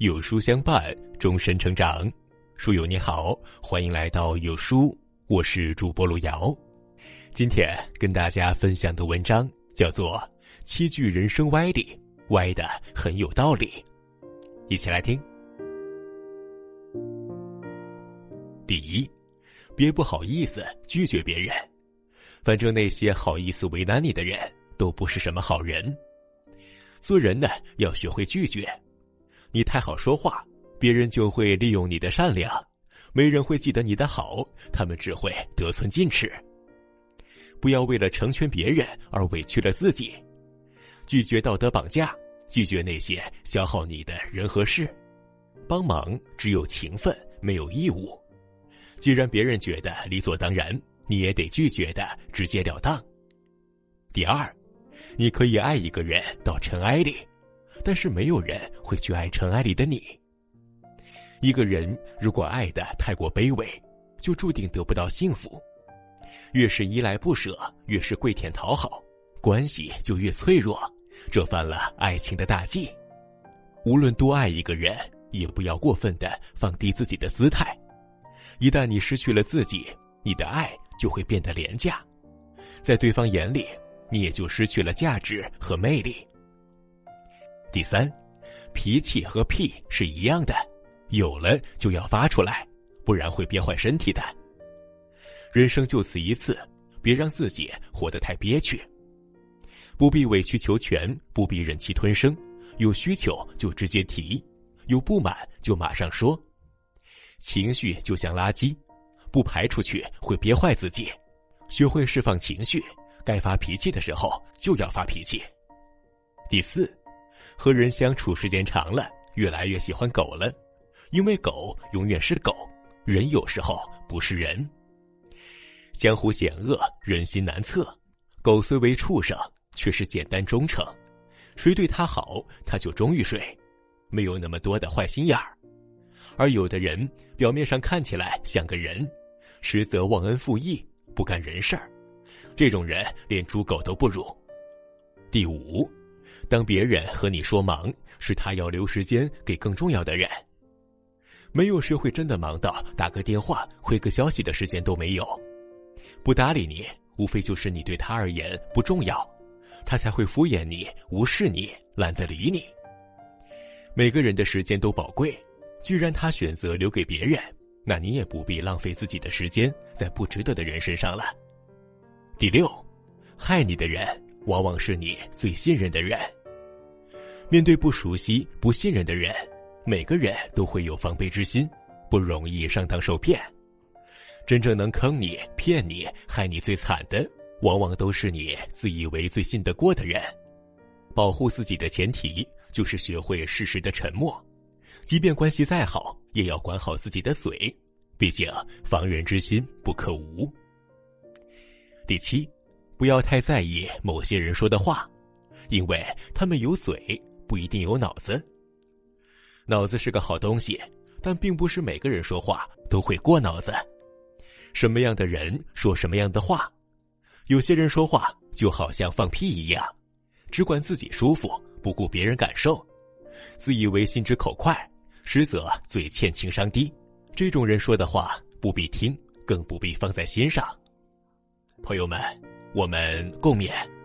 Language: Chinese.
有书相伴，终身成长。书友你好，欢迎来到有书，我是主播路遥。今天跟大家分享的文章叫做《七句人生歪理》，歪的很有道理。一起来听。第一，别不好意思拒绝别人，反正那些好意思为难你的人都不是什么好人。做人呢，要学会拒绝。你太好说话，别人就会利用你的善良；没人会记得你的好，他们只会得寸进尺。不要为了成全别人而委屈了自己，拒绝道德绑架，拒绝那些消耗你的人和事。帮忙只有情分，没有义务。既然别人觉得理所当然，你也得拒绝的直截了当。第二，你可以爱一个人到尘埃里。但是没有人会去爱尘埃里的你。一个人如果爱的太过卑微，就注定得不到幸福。越是依赖不舍，越是跪舔讨好，关系就越脆弱，这犯了爱情的大忌。无论多爱一个人，也不要过分的放低自己的姿态。一旦你失去了自己，你的爱就会变得廉价，在对方眼里，你也就失去了价值和魅力。第三，脾气和屁是一样的，有了就要发出来，不然会憋坏身体的。人生就此一次，别让自己活得太憋屈。不必委曲求全，不必忍气吞声，有需求就直接提，有不满就马上说。情绪就像垃圾，不排出去会憋坏自己。学会释放情绪，该发脾气的时候就要发脾气。第四。和人相处时间长了，越来越喜欢狗了，因为狗永远是狗，人有时候不是人。江湖险恶，人心难测，狗虽为畜生，却是简单忠诚，谁对它好，它就忠于谁，没有那么多的坏心眼儿。而有的人表面上看起来像个人，实则忘恩负义，不干人事儿，这种人连猪狗都不如。第五。当别人和你说忙，是他要留时间给更重要的人。没有谁会真的忙到打个电话、回个消息的时间都没有。不搭理你，无非就是你对他而言不重要，他才会敷衍你、无视你、懒得理你。每个人的时间都宝贵，既然他选择留给别人，那你也不必浪费自己的时间在不值得的人身上了。第六，害你的人往往是你最信任的人。面对不熟悉、不信任的人，每个人都会有防备之心，不容易上当受骗。真正能坑你、骗你、害你最惨的，往往都是你自以为最信得过的人。保护自己的前提就是学会适时的沉默，即便关系再好，也要管好自己的嘴，毕竟防人之心不可无。第七，不要太在意某些人说的话，因为他们有嘴。不一定有脑子。脑子是个好东西，但并不是每个人说话都会过脑子。什么样的人说什么样的话，有些人说话就好像放屁一样，只管自己舒服，不顾别人感受，自以为心直口快，实则嘴欠情商低。这种人说的话不必听，更不必放在心上。朋友们，我们共勉。